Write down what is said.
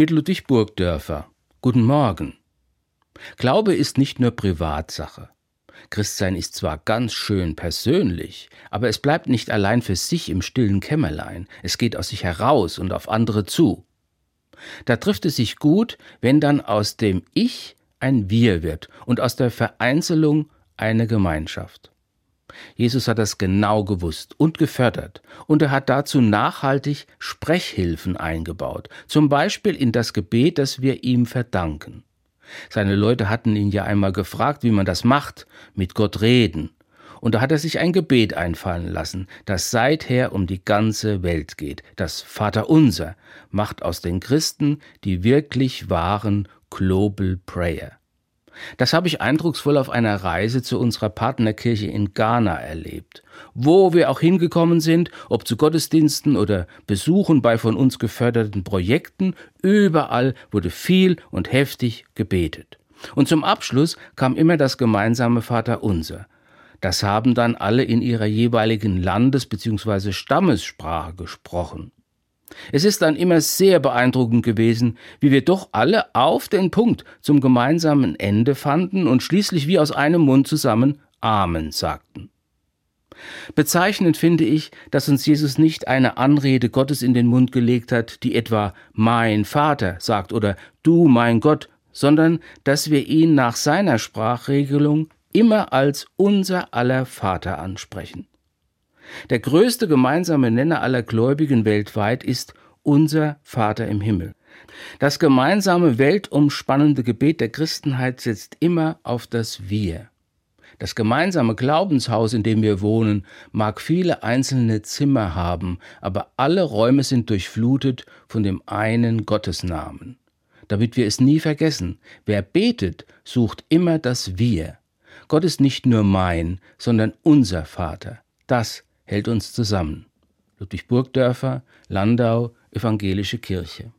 mit Ludwig Burgdörfer. Guten Morgen. Glaube ist nicht nur Privatsache. Christsein ist zwar ganz schön persönlich, aber es bleibt nicht allein für sich im stillen Kämmerlein, es geht aus sich heraus und auf andere zu. Da trifft es sich gut, wenn dann aus dem Ich ein Wir wird und aus der Vereinzelung eine Gemeinschaft. Jesus hat das genau gewusst und gefördert, und er hat dazu nachhaltig Sprechhilfen eingebaut, zum Beispiel in das Gebet, das wir ihm verdanken. Seine Leute hatten ihn ja einmal gefragt, wie man das macht, mit Gott reden, und da hat er sich ein Gebet einfallen lassen, das seither um die ganze Welt geht. Das Vaterunser macht aus den Christen die wirklich wahren Global Prayer. Das habe ich eindrucksvoll auf einer Reise zu unserer Partnerkirche in Ghana erlebt. Wo wir auch hingekommen sind, ob zu Gottesdiensten oder Besuchen bei von uns geförderten Projekten, überall wurde viel und heftig gebetet. Und zum Abschluss kam immer das gemeinsame Vaterunser. Das haben dann alle in ihrer jeweiligen Landes- bzw. Stammessprache gesprochen. Es ist dann immer sehr beeindruckend gewesen, wie wir doch alle auf den Punkt zum gemeinsamen Ende fanden und schließlich wie aus einem Mund zusammen Amen sagten. Bezeichnend finde ich, dass uns Jesus nicht eine Anrede Gottes in den Mund gelegt hat, die etwa mein Vater sagt oder du mein Gott, sondern dass wir ihn nach seiner Sprachregelung immer als unser aller Vater ansprechen. Der größte gemeinsame Nenner aller Gläubigen weltweit ist unser Vater im Himmel. Das gemeinsame weltumspannende Gebet der Christenheit setzt immer auf das Wir. Das gemeinsame Glaubenshaus, in dem wir wohnen, mag viele einzelne Zimmer haben, aber alle Räume sind durchflutet von dem einen Gottesnamen. Damit wir es nie vergessen, wer betet, sucht immer das Wir. Gott ist nicht nur mein, sondern unser Vater. Das hält uns zusammen. Ludwig Burgdörfer, Landau, Evangelische Kirche.